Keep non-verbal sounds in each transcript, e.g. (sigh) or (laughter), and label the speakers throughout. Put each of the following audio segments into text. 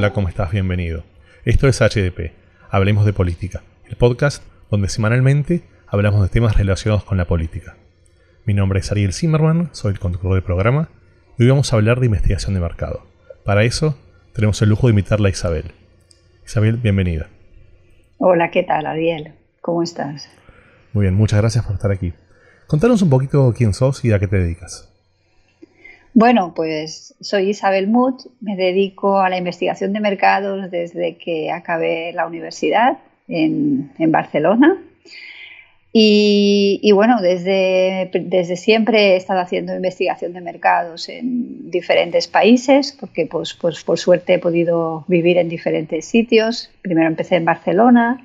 Speaker 1: hola, ¿cómo estás? Bienvenido. Esto es HDP, Hablemos de Política, el podcast donde semanalmente hablamos de temas relacionados con la política. Mi nombre es Ariel Zimmerman, soy el conductor del programa y hoy vamos a hablar de investigación de mercado. Para eso tenemos el lujo de invitarla a Isabel. Isabel, bienvenida.
Speaker 2: Hola, ¿qué tal, Ariel? ¿Cómo estás?
Speaker 1: Muy bien, muchas gracias por estar aquí. Contanos un poquito quién sos y a qué te dedicas.
Speaker 2: Bueno, pues soy Isabel Muth, me dedico a la investigación de mercados desde que acabé la universidad en, Barcelona. Y, bueno, desde, desde, siempre he estado haciendo investigación de mercados en diferentes países, porque pues, pues por suerte he podido vivir en diferentes sitios. Primero empecé en Barcelona,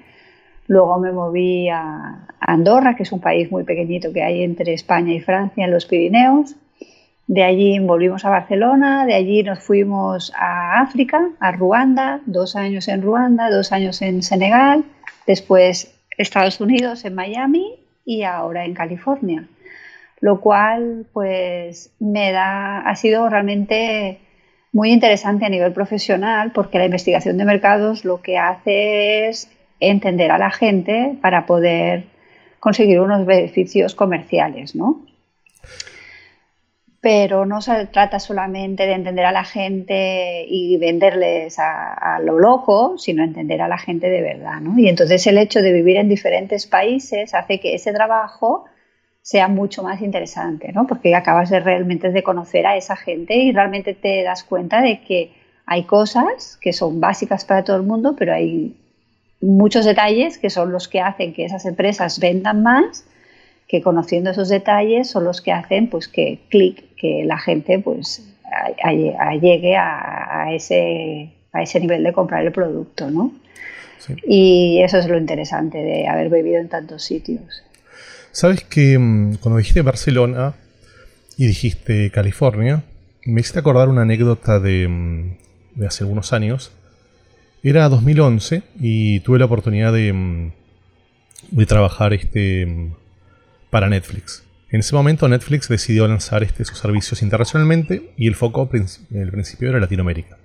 Speaker 2: luego me moví a Andorra, que es un país muy pequeñito que hay entre España y Francia en los Pirineos. De allí volvimos a Barcelona, de allí nos fuimos a África, a Ruanda, dos años en Ruanda, dos años en Senegal, después Estados Unidos, en Miami y ahora en California. Lo cual, pues, me da, ha sido realmente muy interesante a nivel profesional porque la investigación de mercados lo que hace es entender a la gente para poder conseguir unos beneficios comerciales, ¿no? Pero no se trata solamente de entender a la gente y venderles a, lo loco, sino entender a la gente de verdad. ¿no? Y entonces el hecho de vivir en diferentes países hace que ese trabajo sea mucho más interesante, ¿no? porque acabas de realmente de conocer a esa gente y realmente te das cuenta de que hay cosas que son básicas para todo el mundo, pero hay muchos detalles que son los que hacen que esas empresas vendan más que conociendo esos detalles son los que hacen pues que clic, que la gente pues llegue a, ese, a ese nivel de comprar el producto, ¿no? Y eso es lo interesante de haber vivido en tantos sitios.
Speaker 1: Sabes que mm, cuando dijiste Barcelona y dijiste California, me hiciste acordar una anécdota de, mm, de hace algunos años. Era 2011 y tuve la oportunidad de, mm, de trabajar este, para Netflix. En ese momento Netflix decidió lanzar este, sus servicios internacionalmente y el foco en el principio era Latinoamérica.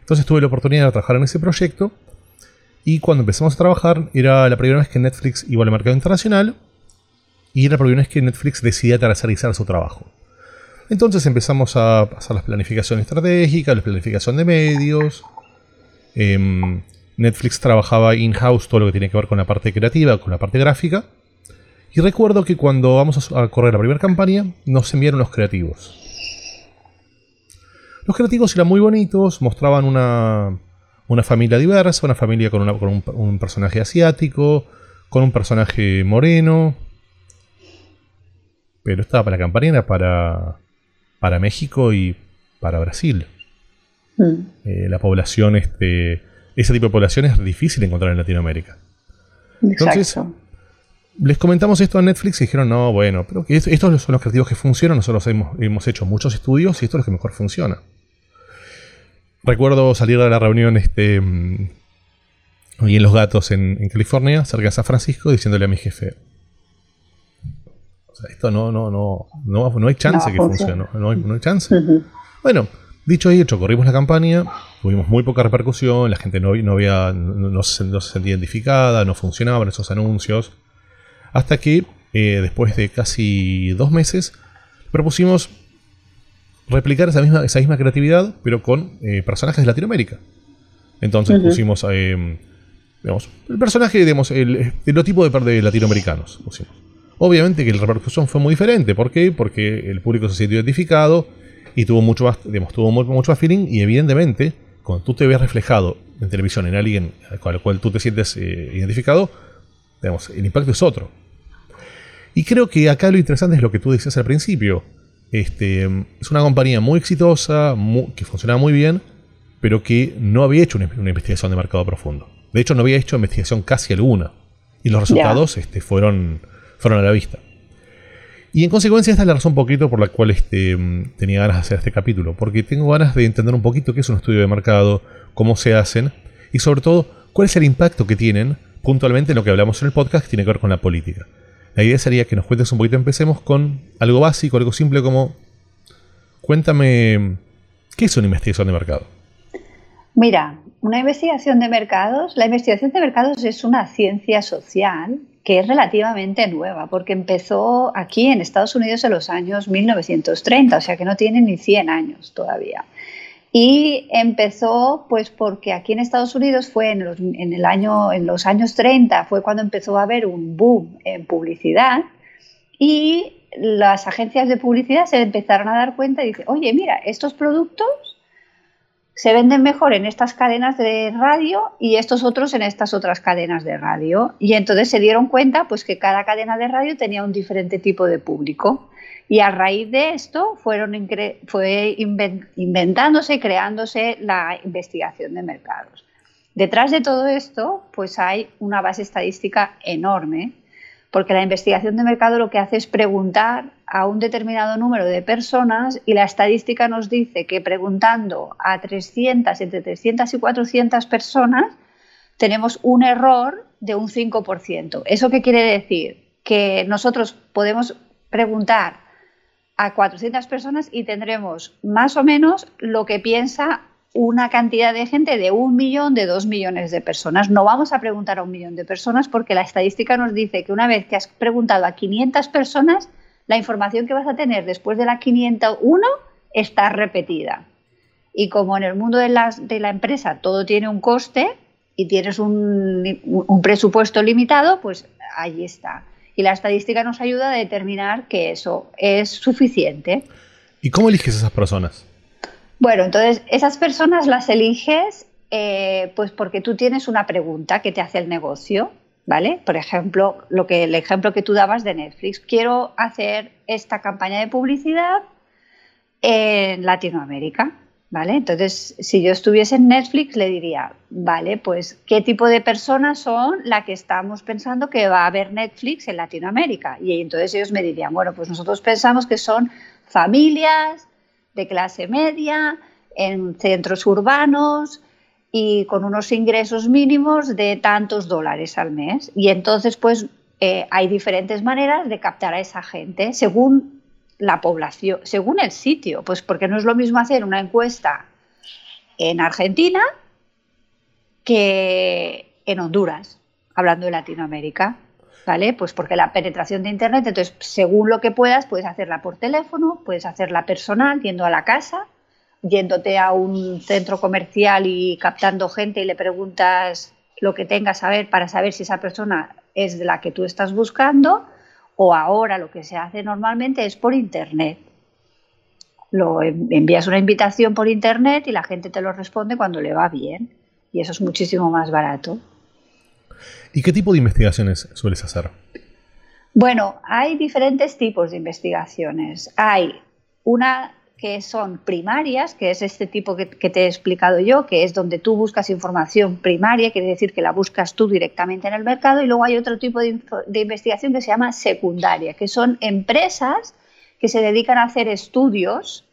Speaker 1: Entonces tuve la oportunidad de trabajar en ese proyecto y cuando empezamos a trabajar era la primera vez que Netflix iba al mercado internacional y era la primera vez que Netflix decidía tercerizar su trabajo. Entonces empezamos a hacer la planificación estratégica, la planificación de medios. Em, Netflix trabajaba in-house todo lo que tiene que ver con la parte creativa, con la parte gráfica. Y recuerdo que cuando vamos a correr la primera campaña, nos enviaron los creativos. Los creativos eran muy bonitos, mostraban una, una familia diversa, una familia con, un, personaje asiático, con un personaje moreno. Pero estaba para la campaña era para, para México y para Brasil. Mm. Eh, la población, este, ese tipo de población es difícil encontrar en Latinoamérica. Entonces, les comentamos esto a Netflix y dijeron, no, bueno, pero estos son los creativos que funcionan, nosotros hemos, hecho muchos estudios y esto es lo que mejor funciona. Recuerdo salir de la reunión este, mm, ahí en Los Gatos en, California, cerca de San Francisco, diciéndole a mi jefe, o sea, esto no, no, no, no, hay chance que funcione, no, hay, chance. Bueno, dicho y hecho, corrimos la campaña, tuvimos muy poca repercusión, la gente no, no, había, no, se, no se sentía identificada, no funcionaban esos anuncios. Hasta que, eh, después de casi dos meses, propusimos replicar esa misma, esa misma creatividad, pero con eh, personajes de Latinoamérica. Entonces pusimos, eh, digamos, el personaje, digamos, el tipo de, latinoamericanos. Obviamente que la repercusión fue muy diferente. ¿Por qué? Porque el público se sintió identificado y tuvo mucho más, digamos, tuvo mucho más feeling y evidentemente, cuando tú te ves reflejado en televisión en alguien con el cual tú te sientes identificado, digamos, el impacto es otro. Y creo que acá lo interesante es lo que tú decías al principio. Este, es una compañía muy exitosa, que funcionaba muy bien, pero que no había hecho una, investigación de mercado profundo. De hecho, no había hecho investigación casi alguna. Y los resultados este, fueron, fueron a la vista. Y en consecuencia, esta es la razón un poquito por la cual este, tenía ganas de hacer este capítulo. Porque tengo ganas de entender un poquito qué es un estudio de mercado, cómo se hacen y sobre todo cuál es el impacto que tienen puntualmente en lo que hablamos en el podcast tiene que ver con la política. La idea sería que nos cuentes un poquito, empecemos con algo básico, algo simple como, cuéntame, ¿qué es una investigación de mercado?
Speaker 2: Mira, una investigación de mercados, la investigación de mercados es una ciencia social que es relativamente nueva, porque empezó aquí en Estados Unidos en los años 1930, o sea que no tiene ni 100 años todavía. Y empezó pues porque aquí en Estados Unidos fue en los, el año, en los años 30, fue cuando empezó a haber un boom en publicidad y las agencias de publicidad se empezaron a dar cuenta y dicen, oye, mira, estos productos se venden mejor en estas cadenas de radio y estos otros en estas otras cadenas de radio. Y entonces se dieron cuenta pues que cada cadena de radio tenía un diferente tipo de público. Y a raíz de esto fueron fue inventándose, creándose la investigación de mercados. Detrás de todo esto, pues hay una base estadística enorme porque la investigación de mercado lo que hace es preguntar a un determinado número de personas y la estadística nos dice que preguntando a 300, entre 300 y 400 personas, tenemos un error de un 5%. ¿Eso qué quiere decir? Que nosotros podemos preguntar a 400 personas y tendremos más o menos lo que piensa una cantidad de gente de un millón, de dos millones de personas. No vamos a preguntar a un millón de personas porque la estadística nos dice que una vez que has preguntado a 500 personas, la información que vas a tener después de la 501 está repetida. Y como en el mundo de, la empresa todo tiene un coste y tienes un, un presupuesto limitado, pues ahí está. Y la estadística nos ayuda a determinar que eso es suficiente.
Speaker 1: ¿Y cómo eliges esas personas?
Speaker 2: Bueno, entonces esas personas las eliges eh, pues porque tú tienes una pregunta que te hace el negocio, ¿vale? Por ejemplo, lo que, el ejemplo que tú dabas de Netflix. Quiero hacer esta campaña de publicidad en Latinoamérica, ¿vale? Entonces, si yo estuviese en Netflix, le diría, vale, pues, ¿qué tipo de personas son las que estamos pensando que va a haber Netflix en Latinoamérica? Y entonces ellos me dirían, bueno, pues nosotros pensamos que son familias, de clase media, en centros urbanos y con unos ingresos mínimos de tantos dólares al mes. Y entonces, pues, eh, hay diferentes maneras de captar a esa gente según la población, según el sitio, pues porque no es lo mismo hacer una encuesta en Argentina que en Honduras, hablando de Latinoamérica. ¿Vale? Pues porque la penetración de Internet, entonces, según lo que puedas, puedes hacerla por teléfono, puedes hacerla personal, yendo a la casa, yéndote a un centro comercial y captando gente y le preguntas lo que tengas a ver para saber si esa persona es la que tú estás buscando, o ahora lo que se hace normalmente es por Internet. Lo envías una invitación por Internet y la gente te lo responde cuando le va bien. Y eso es muchísimo más barato.
Speaker 1: ¿Y qué tipo de investigaciones sueles hacer?
Speaker 2: Bueno, hay diferentes tipos de investigaciones. Hay una que son primarias, que es este tipo que, te he explicado yo, que es donde tú buscas información primaria, quiere decir que la buscas tú directamente en el mercado, y luego hay otro tipo de, de investigación que se llama secundaria, que son empresas que se dedican a hacer estudios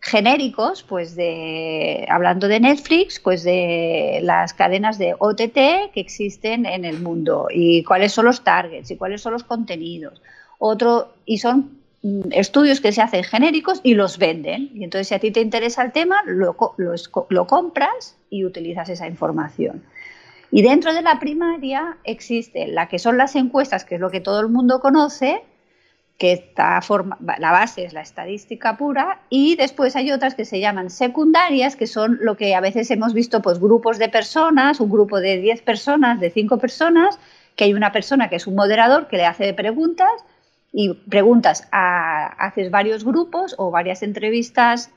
Speaker 2: genéricos, pues de, hablando de Netflix, pues de las cadenas de OTT que existen en el mundo y cuáles son los targets y cuáles son los contenidos. Otro, y son estudios que se hacen genéricos y los venden. Y entonces si a ti te interesa el tema, lo, lo, lo compras y utilizas esa información. Y dentro de la primaria existe la que son las encuestas, que es lo que todo el mundo conoce, que está forma, la base es la estadística pura y después hay otras que se llaman secundarias, que son lo que a veces hemos visto, pues grupos de personas, un grupo de 10 personas, de 5 personas, que hay una persona que es un moderador que le hace preguntas y preguntas, a, haces varios grupos o varias entrevistas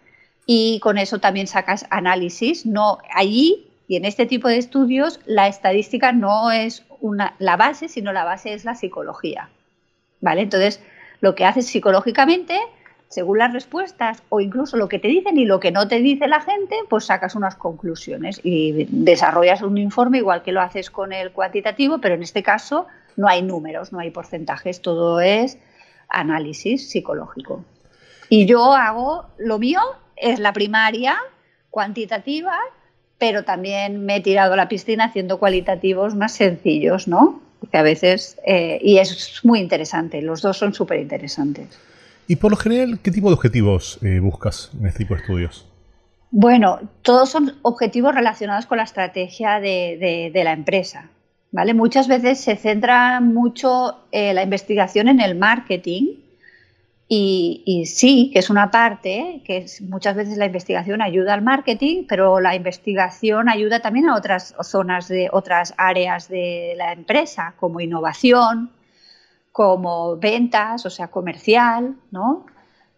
Speaker 2: y con eso también sacas análisis. No, allí y en este tipo de estudios la estadística no es una, la base, sino la base es la psicología. ¿Vale? Entonces, lo que haces psicológicamente, según las respuestas o incluso lo que te dicen y lo que no te dice la gente, pues sacas unas conclusiones y desarrollas un informe igual que lo haces con el cuantitativo, pero en este caso no hay números, no hay porcentajes, todo es análisis psicológico. Y yo hago, lo mío es la primaria cuantitativa, pero también me he tirado a la piscina haciendo cualitativos más sencillos, ¿no? que a veces, eh, y es muy interesante, los dos son súper interesantes.
Speaker 1: Y por lo general, ¿qué tipo de objetivos eh, buscas en este tipo de estudios?
Speaker 2: Bueno, todos son objetivos relacionados con la estrategia de, la empresa. ¿Vale? Muchas veces se centra mucho eh, la investigación en el marketing y, sí, que es una parte, que muchas veces la investigación ayuda al marketing, pero la investigación ayuda también a otras zonas de otras áreas de la empresa, como innovación, como ventas, o sea, comercial, ¿no?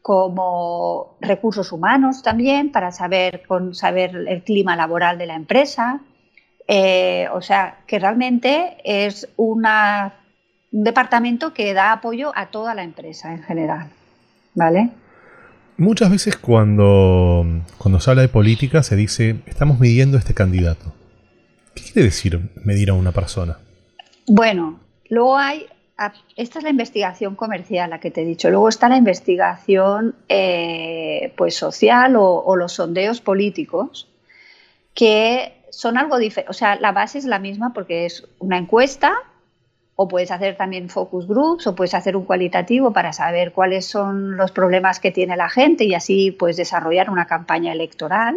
Speaker 2: como recursos humanos también para saber, con, saber el clima laboral de la empresa. Eh, o sea, que realmente es una, un departamento que da apoyo a toda la empresa en general. ¿Vale?
Speaker 1: Muchas veces cuando, cuando se habla de política se dice, estamos midiendo este candidato. ¿Qué quiere decir medir a una persona?
Speaker 2: Bueno, luego hay, esta es la investigación comercial, la que te he dicho. Luego está la investigación eh, pues social o, o, los sondeos políticos, que son algo diferente. O sea, la base es la misma porque es una encuesta o puedes hacer también focus groups o puedes hacer un cualitativo para saber cuáles son los problemas que tiene la gente y así puedes desarrollar una campaña electoral.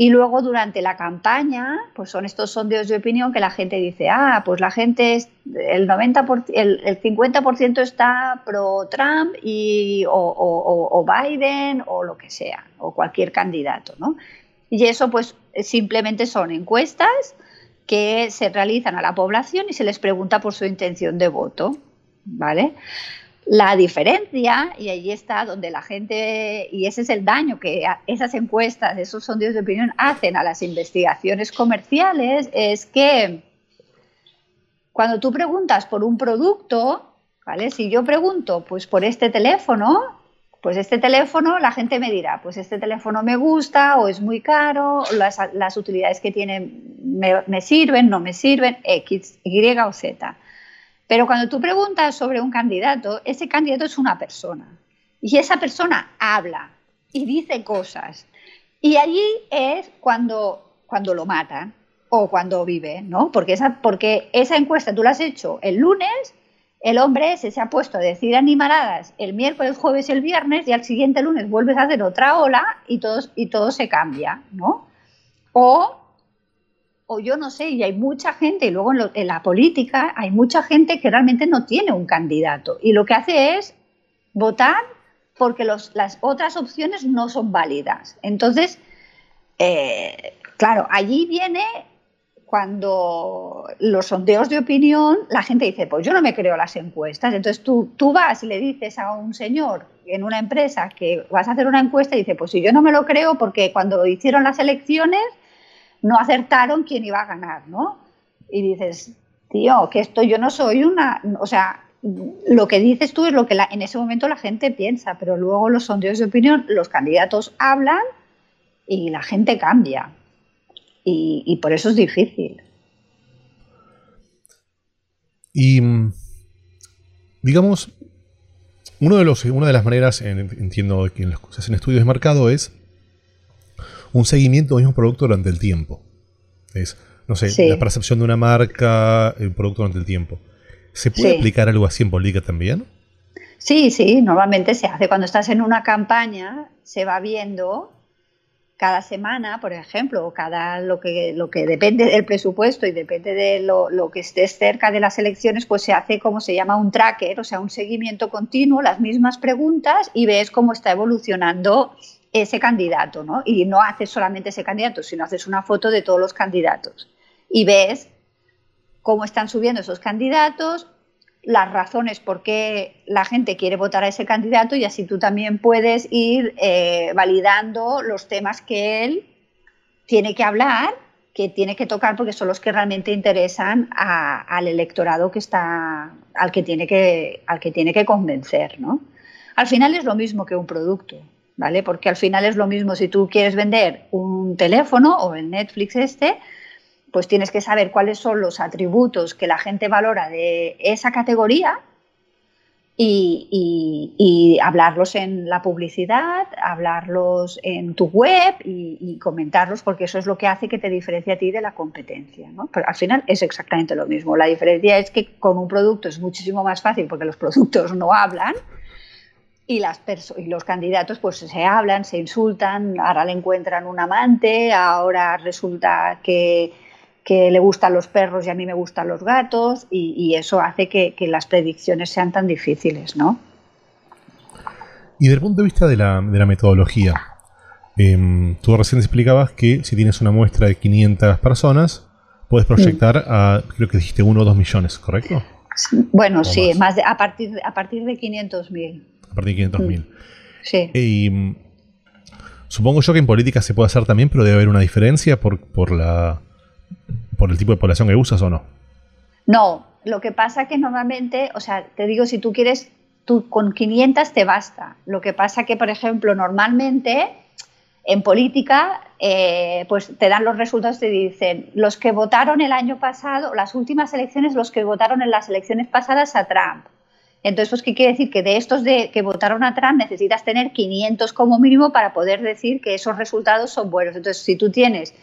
Speaker 2: Y luego durante la campaña, pues son estos sondeos de opinión que la gente dice, ah, pues la gente, es, el, 90%, el, el 50% está pro Trump y, o, o, o, Biden o lo que sea, o cualquier candidato, ¿no? Y eso pues simplemente son encuestas que se realizan a la población y se les pregunta por su intención de voto, ¿vale? La diferencia, y ahí está donde la gente, y ese es el daño que esas encuestas, esos sondeos de opinión hacen a las investigaciones comerciales, es que cuando tú preguntas por un producto, ¿vale? Si yo pregunto, pues por este teléfono, pues este teléfono, la gente me dirá, pues este teléfono me gusta o es muy caro, las, utilidades que tiene me, sirven, no me sirven, X, Y o Z. Pero cuando tú preguntas sobre un candidato, ese candidato es una persona. Y esa persona habla y dice cosas. Y allí es cuando, cuando lo matan o cuando vive, ¿no? Porque esa, porque esa encuesta tú la has hecho el lunes el hombre se ha puesto a decir animaradas el miércoles, jueves el viernes y al siguiente lunes vuelves a hacer otra ola y todo, y todo se cambia, ¿no? O, o yo no sé, y hay mucha gente, y luego en, la política hay mucha gente que realmente no tiene un candidato y lo que hace es votar porque las otras opciones no son válidas. Entonces, eh, claro, allí viene cuando los sondeos de opinión, la gente dice, pues yo no me creo las encuestas. Entonces tú, tú vas y le dices a un señor en una empresa que vas a hacer una encuesta y dice, pues si yo no me lo creo porque cuando hicieron las elecciones no acertaron quién iba a ganar, ¿no? Y dices, tío, que esto yo no soy una, o sea, lo que dices tú es lo que en ese momento la gente piensa, pero luego los sondeos de opinión, los candidatos hablan y la gente cambia y, por eso es difícil.
Speaker 1: Y digamos, uno de los, una de las maneras, entiendo que en los, se hacen estudios de mercado, es un seguimiento del mismo producto durante el tiempo. Es, no sé, la percepción de una marca, el producto durante el tiempo. ¿Se puede aplicar algo así en política también?
Speaker 2: Sí, sí, normalmente se hace. Cuando estás en una campaña, se va viendo cada semana, por ejemplo, o cada lo que, lo que depende del presupuesto y depende de lo, que estés cerca de las elecciones, pues se hace como se llama un tracker, o sea, un seguimiento continuo, las mismas preguntas y ves cómo está evolucionando ese candidato, ¿no? Y no haces solamente ese candidato, sino haces una foto de todos los candidatos y ves cómo están subiendo esos candidatos, las razones por qué la gente quiere votar a ese candidato y así tú también puedes ir eh, validando los temas que él tiene que hablar, que tiene que tocar porque son los que realmente interesan al electorado que está, al que tiene que, al que tiene que convencer, ¿no? Al final es lo mismo que un producto, ¿vale? Porque al final es lo mismo si tú quieres vender un teléfono o el Netflix este, pues tienes que saber cuáles son los atributos que la gente valora de esa categoría y, hablarlos en la publicidad, hablarlos en tu web y, comentarlos, porque eso es lo que hace que te diferencie a ti de la competencia. ¿no? Al final es exactamente lo mismo. La diferencia es que con un producto es muchísimo más fácil porque los productos no hablan y, las y los candidatos pues se hablan, se insultan, ahora le encuentran un amante, ahora resulta que, le gustan los perros y a mí me gustan los gatos y, eso hace que, las predicciones sean tan difíciles, ¿no?
Speaker 1: Y desde el punto de vista de la, metodología, em, tú recién explicabas que si tienes una muestra de 500 personas, puedes proyectar a, creo que dijiste, uno o dos millones, ¿correcto?
Speaker 2: Bueno, sí, más. de, a, partir, a partir de 500.000.
Speaker 1: A partir de 500.000. Sí. Y mm, supongo yo que en política se puede hacer también, pero debe haber una diferencia por, por, la, por el tipo de población que usas o no.
Speaker 2: No, lo que pasa que normalmente, o sea, te digo, si tú quieres, tú con 500 te basta. Lo que pasa que, por ejemplo, normalmente en política, eh, pues te dan los resultados, te dicen los que votaron el año pasado, las últimas elecciones, los que votaron en las elecciones pasadas a Trump. Entonces, pues, ¿qué quiere decir? Que de estos de, que votaron a Trump necesitas tener 500 como mínimo para poder decir que esos resultados son buenos. Entonces, si tú tienes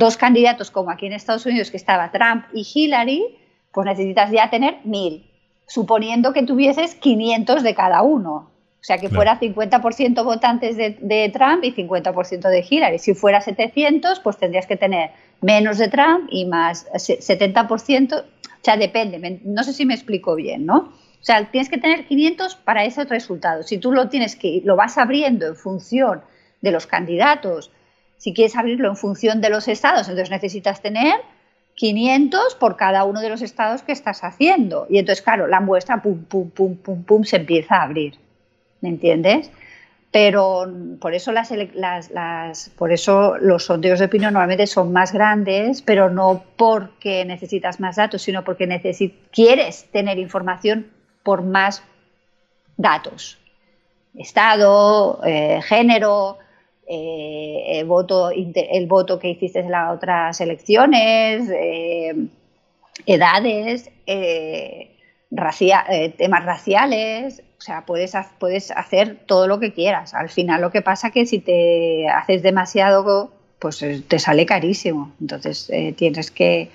Speaker 2: dos candidatos como aquí en Estados Unidos, que estaba Trump y Hillary, pues necesitas ya tener 1000, suponiendo que tuvieses 500 de cada uno. O sea, que fuera 50% votantes de, Trump y 50% de Hillary. Si fuera 700, pues tendrías que tener menos de Trump y más 70%. O sea, depende. No sé si me explico bien, ¿no? O sea, tienes que tener 500 para ese resultado. Si tú lo tienes que lo vas abriendo en función de los candidatos, si quieres abrirlo en función de los estados, entonces necesitas tener 500 por cada uno de los estados que estás haciendo. Y entonces, claro, la muestra, pum, pum, pum, pum, pum, se empieza a abrir. ¿me entiendes? Pero por eso, las, las, los sondeos de opinión normalmente son más grandes, pero no porque necesitas más datos, sino porque quieres tener información por más datos. Estado, eh, género, eh, el, voto, el voto que hiciste en las otras elecciones, eh, edades, temas raciales, o sea, puedes, puedes hacer todo lo que quieras. Al final lo que pasa es que si te haces demasiado, pues eh, te sale carísimo. Entonces eh, tienes que...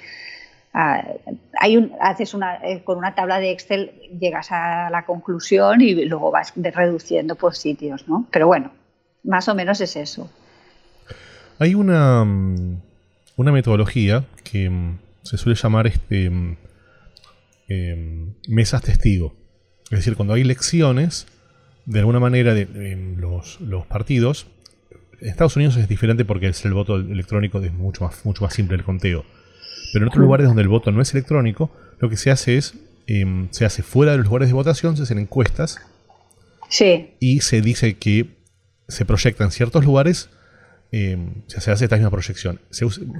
Speaker 2: Hay un, haces una, eh, con una tabla de Excel llegas a la conclusión y luego vas reduciendo por sitios, ¿no? Pero bueno, más o menos es eso.
Speaker 1: Hay una, mm, una metodología que mm, se suele llamar este, em, mesas testigo es decir, cuando hay elecciones, de alguna manera los, partidos, en Estados Unidos es diferente porque el voto electrónico es mucho más, mucho más simple el conteo. Pero en otros lugares donde el voto no es electrónico, lo que se hace es, em, se hace fuera de los lugares de votación, se hacen encuestas.
Speaker 2: Sí.
Speaker 1: Y se dice que se proyecta en ciertos lugares, em, se hace esta misma proyección.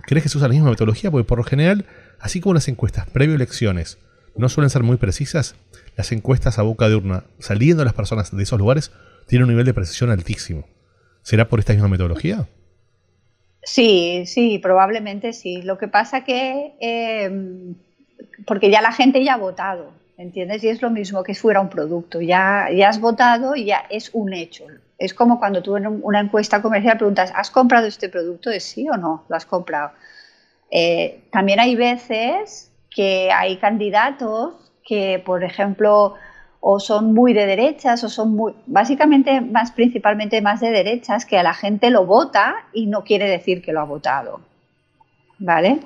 Speaker 1: ¿Crees que se usa la misma metodología? Porque por lo general, así como las encuestas previo elecciones no suelen ser muy precisas, las encuestas a boca de urna, saliendo las personas de esos lugares, tienen un nivel de precisión altísimo. ¿Será por esta misma metodología?
Speaker 2: Sí, sí, probablemente sí. Lo que pasa que, eh, porque ya la gente ya ha votado, ¿entiendes? Y es lo mismo que fuera un producto. Ya, ya has votado y ya es un hecho. Es como cuando tú en una encuesta comercial preguntas, ¿has comprado este producto? ¿Es sí o no? Lo has comprado. Eh, también hay veces que hay candidatos que, por ejemplo, o son muy de derechas o son muy, básicamente más principalmente más de derechas, que a la gente lo vota y no quiere decir que lo ha votado. ¿Vale?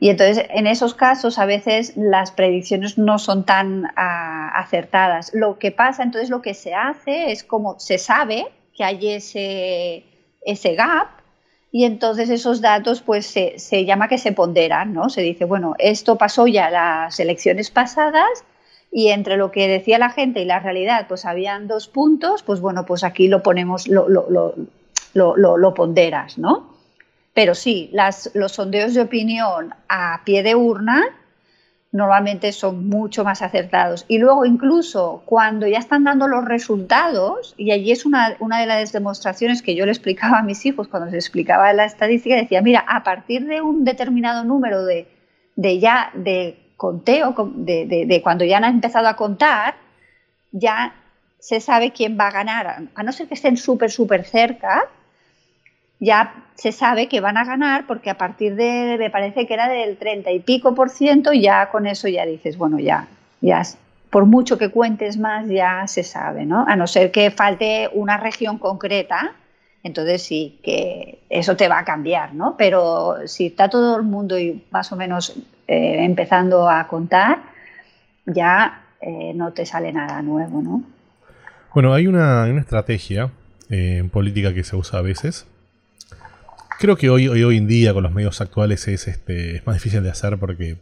Speaker 2: Y entonces, en esos casos, a veces las predicciones no son tan ah, acertadas. Lo que pasa, entonces, lo que se hace es como se sabe que hay ese, ese gap y entonces esos datos pues se, se, llama que se ponderan, ¿no? Se dice, bueno, esto pasó ya las elecciones pasadas y entre lo que decía la gente y la realidad pues habían dos puntos, pues bueno, pues aquí lo ponemos, lo, lo, lo, lo ponderas, ¿no? Pero sí, las, los sondeos de opinión a pie de urna normalmente son mucho más acertados. Y luego incluso cuando ya están dando los resultados, y allí es una, de las demostraciones que yo le explicaba a mis hijos cuando les explicaba la estadística, decía, mira, a partir de un determinado número de, ya de conteo, de, de, cuando ya han empezado a contar, ya se sabe quién va a ganar, a no ser que estén súper, súper cerca, ya se sabe que van a ganar porque a partir de, me parece que era del 30 y pico por ciento, ya con eso ya dices, bueno, ya, ya por mucho que cuentes más, ya se sabe, ¿no? A no ser que falte una región concreta, entonces sí, que eso te va a cambiar, ¿no? Pero si está todo el mundo y más o menos eh, empezando a contar, ya eh, no te sale nada nuevo, ¿no?
Speaker 1: Bueno, hay una, estrategia eh, en política que se usa a veces. Creo que hoy, hoy, hoy en día con los medios actuales es, este, es más difícil de hacer porque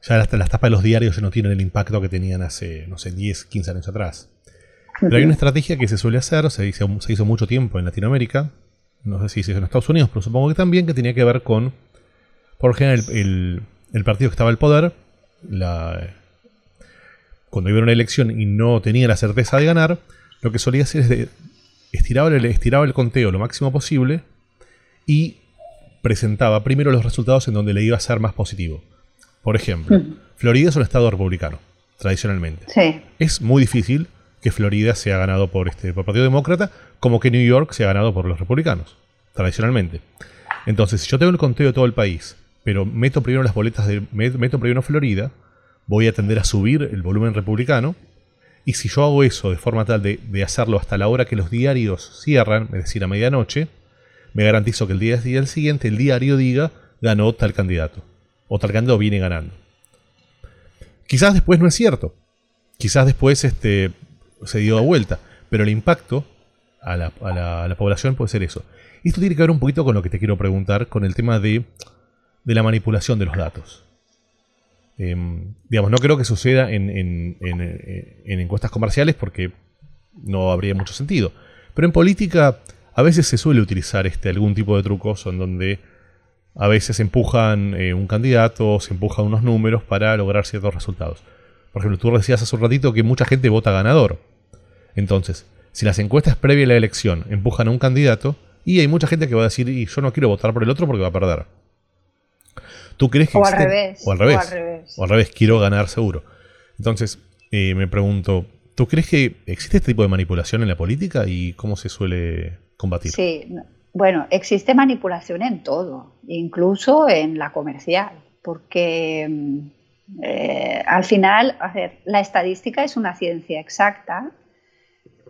Speaker 1: ya las, las tapas de los diarios no tienen el impacto que tenían hace, no sé, 10, 15 años atrás. Pero hay una estrategia que se suele hacer, se hizo, se hizo mucho tiempo en Latinoamérica, no sé si se hizo en Estados Unidos, pero supongo que también, que tenía que ver con, por ejemplo, el, el, partido que estaba al poder, la, cuando iba a una elección y no tenía la certeza de ganar, lo que solía hacer es de, estiraba, el, estiraba el conteo lo máximo posible y presentaba primero los resultados en donde le iba a ser más positivo. Por ejemplo, Florida es un estado republicano, tradicionalmente.
Speaker 2: Sí.
Speaker 1: Es muy difícil que Florida sea ganado por, este, por el Partido Demócrata, como que New York sea ganado por los republicanos, tradicionalmente. Entonces, si yo tengo el conteo de todo el país, pero meto primero las boletas de. meto primero Florida, voy a tender a subir el volumen republicano. Y si yo hago eso de forma tal de, de hacerlo hasta la hora que los diarios cierran, es decir, a medianoche, me garantizo que el día, día siguiente el diario diga ganó tal candidato o Targando viene ganando. Quizás después no es cierto. Quizás después este, se dio vuelta. Pero el impacto a la, población puede ser eso. Esto tiene que ver un poquito con lo que te quiero preguntar, con el tema de, la manipulación de los datos. Em, digamos, no creo que suceda en, en, encuestas comerciales porque no habría mucho sentido. Pero en política a veces se suele utilizar este, algún tipo de trucos en donde a veces empujan eh, un candidato, se empujan unos números para lograr ciertos resultados. Por ejemplo, tú decías hace un ratito que mucha gente vota ganador. Entonces, si las encuestas previas a la elección empujan a un candidato, y hay mucha gente que va a decir, y yo no quiero votar por el otro porque va a perder. ¿Tú crees que
Speaker 2: o, al revés,
Speaker 1: o al revés? O al revés. quiero ganar seguro. Entonces, eh, me pregunto, ¿tú crees que existe este tipo de manipulación en la política y cómo se suele
Speaker 2: Sí, bueno, existe manipulación en todo, incluso en la comercial, porque mm, eh, al final, a ver, la estadística es una ciencia exacta,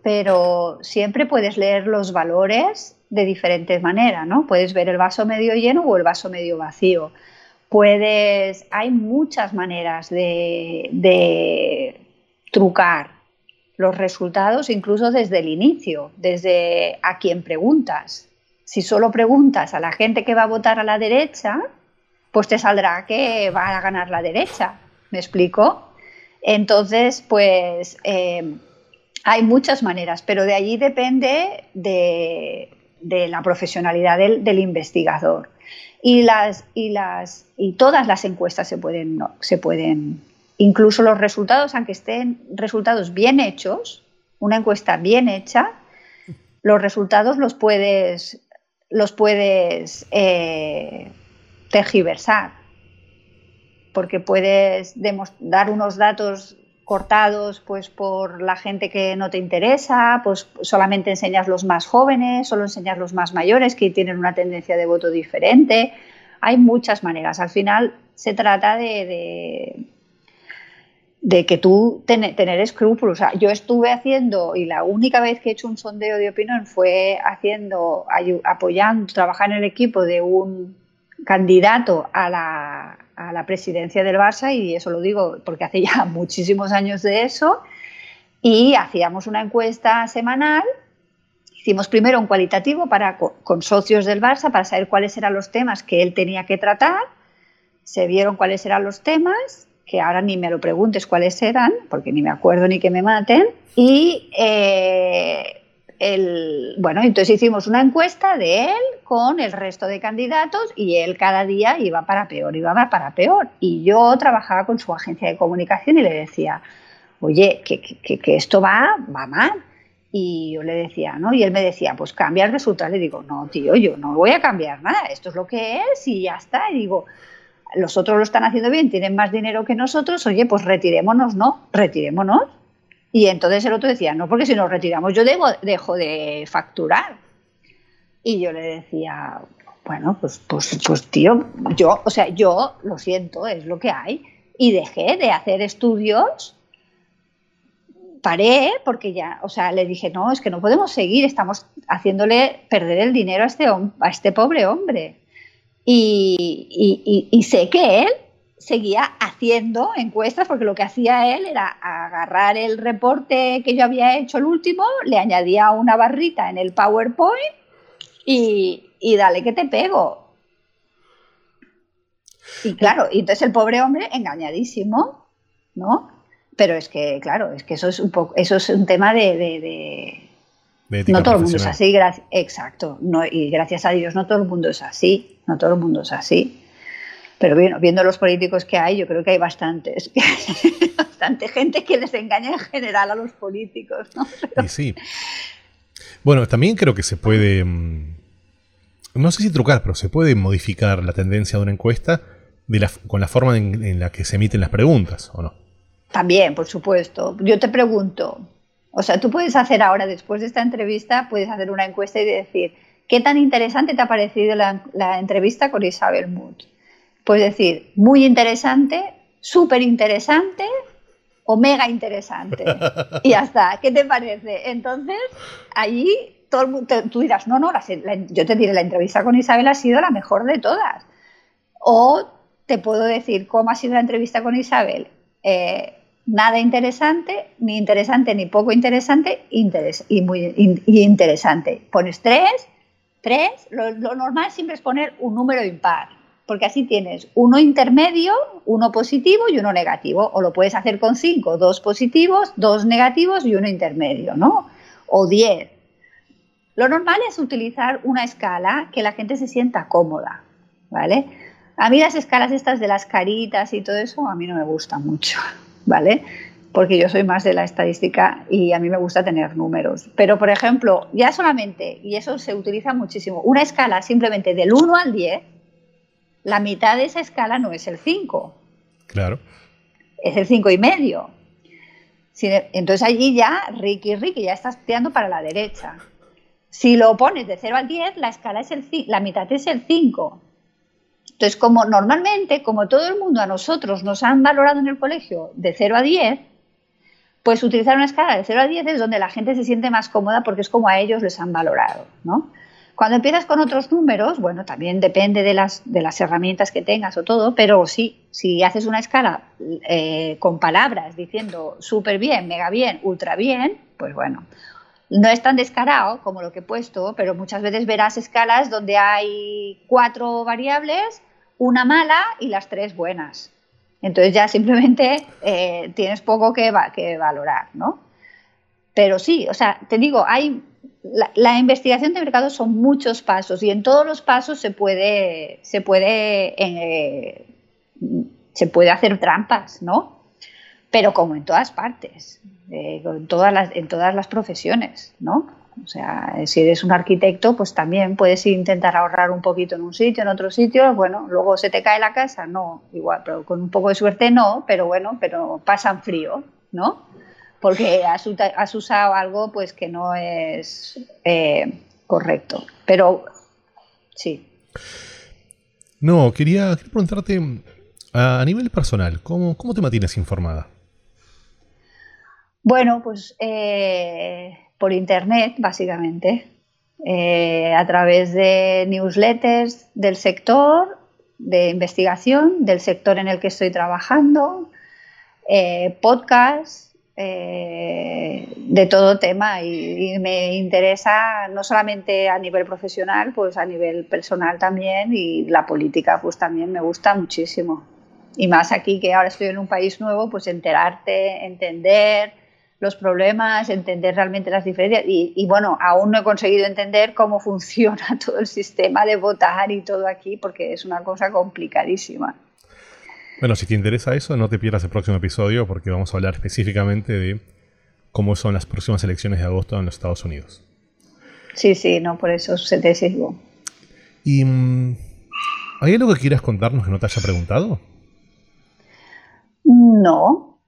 Speaker 2: pero siempre puedes leer los valores de diferentes maneras, ¿no? Puedes ver el vaso medio lleno o el vaso medio vacío. Puedes, hay muchas maneras de trucar los resultados, incluso desde el inicio, desde a quien preguntas si solo preguntas a la gente que va a votar a la derecha, pues te saldrá que va a ganar la derecha. ¿Me explico? Entonces, pues eh, hay muchas maneras, pero de allí depende de, la profesionalidad del, investigador. Y, las, y, las, y todas las encuestas se pueden, se pueden, incluso los resultados, aunque estén resultados bien hechos, una encuesta bien hecha, los resultados los puedes los puedes eh, tergiversar, porque puedes dar unos datos cortados pues por la gente que no te interesa, pues solamente enseñas los más jóvenes, solo enseñas los más mayores que tienen una tendencia de voto diferente. Hay muchas maneras. Al final se trata de de que tú tener escrúpulos. yo estuve haciendo, y la única vez que he hecho un sondeo de opinión fue haciendo, apoyando, trabajar en el equipo de un candidato a la, a la presidencia del Barça, y eso lo digo porque hace ya (laughs) muchísimos años de eso, y hacíamos una encuesta semanal. Hicimos primero un cualitativo para, con socios del Barça para saber cuáles eran los temas que él tenía que tratar. Se vieron cuáles eran los temas que ahora ni me lo preguntes cuáles eran, porque ni me acuerdo ni que me maten. Y eh, el, bueno, entonces hicimos una encuesta de él con el resto de candidatos y él cada día iba para peor, iba para peor. Y yo trabajaba con su agencia de comunicación y le decía, oye, que, que, esto va, va mal. Y yo le decía, ¿no? Y él me decía, pues cambia el resultado. Le digo, no, tío, yo no voy a cambiar nada, esto es lo que es y ya está. Y digo, los otros lo están haciendo bien, tienen más dinero que nosotros, oye, pues retirémonos, ¿no? Retirémonos. Y entonces el otro decía, no, porque si nos retiramos yo debo, dejo de facturar. Y yo le decía, bueno, pues, pues, pues tío, yo, o sea, yo lo siento, es lo que hay. Y dejé de hacer estudios paré porque ya, o sea, le dije, no, es que no podemos seguir, estamos haciéndole perder el dinero a este, a este pobre hombre. Y, y, sé que él seguía haciendo encuestas porque lo que hacía él era agarrar el reporte que yo había hecho el último, le añadía una barrita en el PowerPoint y, y dale que te pego. Y claro, y entonces el pobre hombre engañadísimo, ¿no? Pero es que, claro, es que eso es un poco, eso es un tema de, no todo el mundo es así, exacto. No, y gracias a Dios no todo el mundo es así, no todo el mundo es así. Pero bueno, viendo los políticos que hay, yo creo que hay bastantes, (laughs) bastante gente que les engaña en general a los políticos. ¿no?
Speaker 1: Y sí. Bueno, también creo que se puede, mm, no sé si trucar, pero se puede modificar la tendencia de una encuesta con la forma en la que se emiten las preguntas, ¿o no?
Speaker 2: También, por supuesto. Yo te pregunto, o sea, tú puedes hacer ahora, después de esta entrevista, puedes hacer una encuesta y decir, ¿qué tan interesante te ha parecido la, entrevista con Isabel Mood? Puedes decir, muy interesante, súper interesante o mega interesante. Y ya está, ¿qué te parece? Entonces, allí tú dirás, no, no, yo te diré, la entrevista con Isabel ha sido la mejor de todas. O te puedo decir cómo ha sido la entrevista con Isabel. Eh, nada interesante, ni interesante ni poco interesante, y, muy, interesante. Pones tres, tres, lo, normal siempre es poner un número impar, porque así tienes uno intermedio, uno positivo y uno negativo, o lo puedes hacer con cinco, dos positivos, dos negativos y uno intermedio, ¿no? O diez. Lo normal es utilizar una escala que la gente se sienta cómoda, ¿vale? A mí las escalas estas de las caritas y todo eso a mí no me gustan mucho. ¿vale? Porque yo soy más de la estadística y a mí me gusta tener números. Pero, por ejemplo, ya solamente, y eso se utiliza muchísimo, una escala simplemente del 1 al 10, la mitad de esa escala no es el 5.
Speaker 1: Claro.
Speaker 2: Es el 5 y medio. Entonces allí ya, Ricky, Ricky, ya estás tirando para la derecha. Si lo pones de 0 al 10, la escala es el la mitad es el 5. Entonces, como normalmente, como todo el mundo a nosotros nos han valorado en el colegio de 0 a 10, pues utilizar una escala de 0 a 10 es donde la gente se siente más cómoda porque es como a ellos les han valorado, ¿no? Cuando empiezas con otros números, bueno, también depende de las, herramientas que tengas o todo, pero sí, si haces una escala eh, con palabras diciendo súper bien, mega bien, ultra bien, pues bueno, no es tan descarado como lo que he puesto, pero muchas veces verás escalas donde hay cuatro variables, una mala y las tres buenas. Entonces ya simplemente eh, tienes poco que, valorar, ¿no? Pero sí, o sea, te digo, hay la, investigación de mercado son muchos pasos y en todos los pasos se puede, se puede, eh, se puede hacer trampas, ¿no? Pero como en todas partes en, todas las, en todas las profesiones, ¿no? O sea, si eres un arquitecto, pues también puedes intentar ahorrar un poquito en un sitio, en otro sitio, bueno, luego se te cae la casa, no, igual, pero con un poco de suerte no, pero bueno, pero pasan frío, ¿no? Porque has, has usado algo pues que no es eh, correcto. Pero sí.
Speaker 1: No, quería, preguntarte a nivel personal, ¿cómo, ¿cómo te mantienes informada?
Speaker 2: Bueno, pues eh, por internet, básicamente, eh, a través de newsletters del sector, de investigación, del sector en el que estoy trabajando, eh, podcasts, de todo tema y, me interesa no solamente a nivel profesional, pues a nivel personal también y la política pues también me gusta muchísimo. Y más aquí que ahora estoy en un país nuevo, pues enterarte, entender, los problemas, entender realmente las diferencias. Y, bueno, aún no he conseguido entender cómo (laughs) funciona todo el sistema de votar y todo aquí, porque es una cosa complicadísima.
Speaker 1: Bueno, si te interesa eso, no te pierdas el próximo episodio, porque vamos a hablar específicamente de cómo son las próximas elecciones de agosto en los Estados Unidos.
Speaker 2: Sí, sí, no, por eso se te sigo.
Speaker 1: ¿Y mm, hay algo que quieras contarnos que no te haya preguntado?
Speaker 2: No,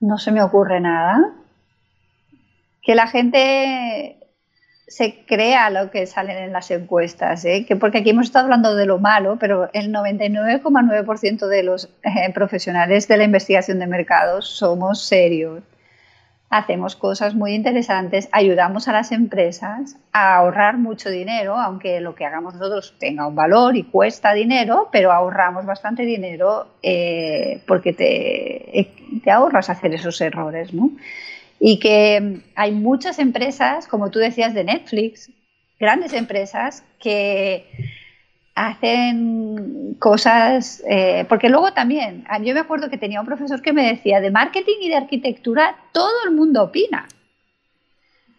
Speaker 2: no se me ocurre nada que la gente se crea lo que salen en las encuestas, ¿eh? que porque aquí hemos estado hablando de lo malo, pero el 99,9% de los eh, profesionales de la investigación de mercados somos serios. hacemos cosas muy interesantes, ayudamos a las empresas a ahorrar mucho dinero, aunque lo que hagamos nosotros tenga un valor y cuesta dinero, pero ahorramos bastante dinero eh, porque te, te, ahorras hacer esos errores. ¿no? Y que hay muchas empresas, como tú decías de Netflix, grandes empresas que hacen cosas, eh, porque luego también, yo me acuerdo que tenía un profesor que me decía, de marketing y de arquitectura, todo el mundo opina.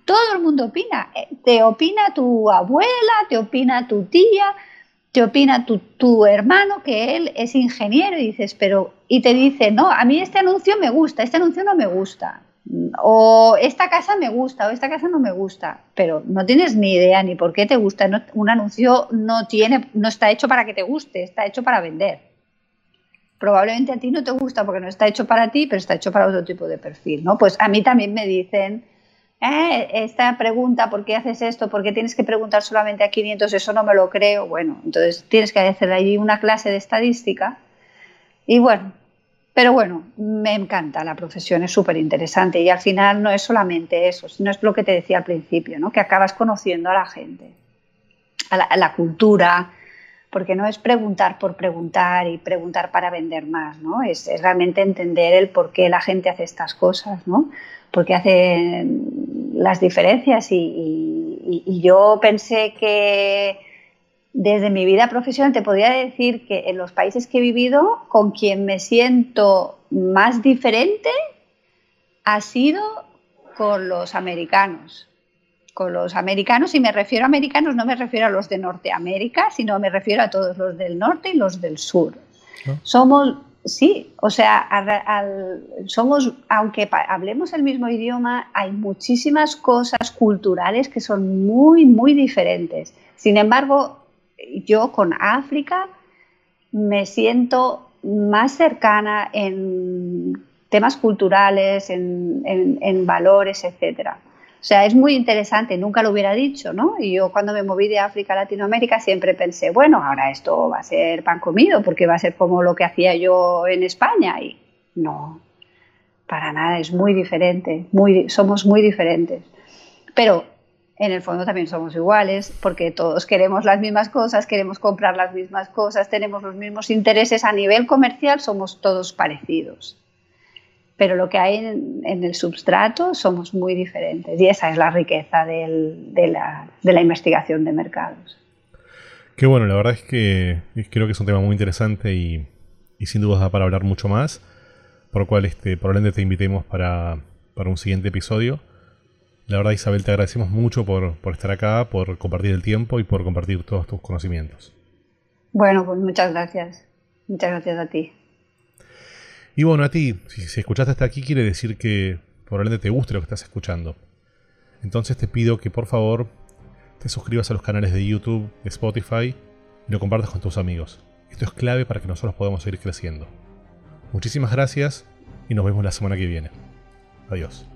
Speaker 2: Todo el mundo opina. Eh, te opina tu abuela, te opina tu tía, te opina tu, tu hermano, que él es ingeniero, y dices, pero, y te dice, no, a mí este anuncio me gusta, este anuncio no me gusta o esta casa me gusta o esta casa no me gusta, pero no tienes ni idea ni por qué te gusta. un anuncio no, tiene, no está hecho para que te guste, está hecho para vender. Probablemente a ti no te gusta porque no está hecho para ti, pero está hecho para otro tipo de perfil. ¿no? Pues a mí también me dicen, eh, esta pregunta, ¿por qué haces esto? ¿Por qué tienes que preguntar solamente a 500? Eso no me lo creo. Bueno, entonces tienes que hacer allí una clase de estadística. Y bueno, pero bueno, me encanta la profesión, es súper interesante y al final no es solamente eso, sino es lo que te decía al principio, ¿no? que acabas conociendo a la gente, a la, cultura, porque no es preguntar por preguntar y preguntar para vender más, ¿no? es, realmente entender el por qué la gente hace estas cosas, ¿no? por qué hacen las diferencias y yo pensé que desde mi vida profesional te podría decir que en los países que he vivido, con quien me siento más diferente ha sido con los americanos. Con los americanos, y me refiero a americanos, no me refiero a los de Norteamérica, sino me refiero a todos los del norte y los del sur. Somos, sí, o sea, somos, aunque hablemos el mismo idioma, hay muchísimas cosas culturales que son muy, muy diferentes. Sin embargo, yo con África me siento más cercana en temas culturales, en, valores, etcétera. O sea, es muy interesante, nunca lo hubiera dicho, ¿no? Y yo cuando me moví de África a Latinoamérica siempre pensé, bueno, ahora esto va a ser pan comido, porque va a ser como lo que hacía yo en España. Y no, para nada, es muy diferente, muy, somos muy diferentes. Pero en el fondo también somos iguales, porque todos queremos las mismas cosas, queremos comprar las mismas cosas, tenemos los mismos intereses a nivel comercial, somos todos parecidos. Pero lo que hay en, el substrato somos muy diferentes y esa es la riqueza de, la, investigación de mercados.
Speaker 1: Qué bueno, la verdad es que creo que es un tema muy interesante y, sin duda da para hablar mucho más, por lo cual este, probablemente te invitemos para, para un siguiente episodio. La verdad, Isabel, te agradecemos mucho por, estar acá, por compartir el tiempo y por compartir todos tus conocimientos.
Speaker 2: Bueno, pues muchas gracias. Muchas gracias a ti.
Speaker 1: Y bueno, a ti, si, escuchaste hasta aquí, quiere decir que probablemente te guste lo que estás escuchando. Entonces te pido que por favor te suscribas a los canales de YouTube, de Spotify y lo compartas con tus amigos. Esto es clave para que nosotros podamos seguir creciendo. Muchísimas gracias y nos vemos la semana que viene. Adiós.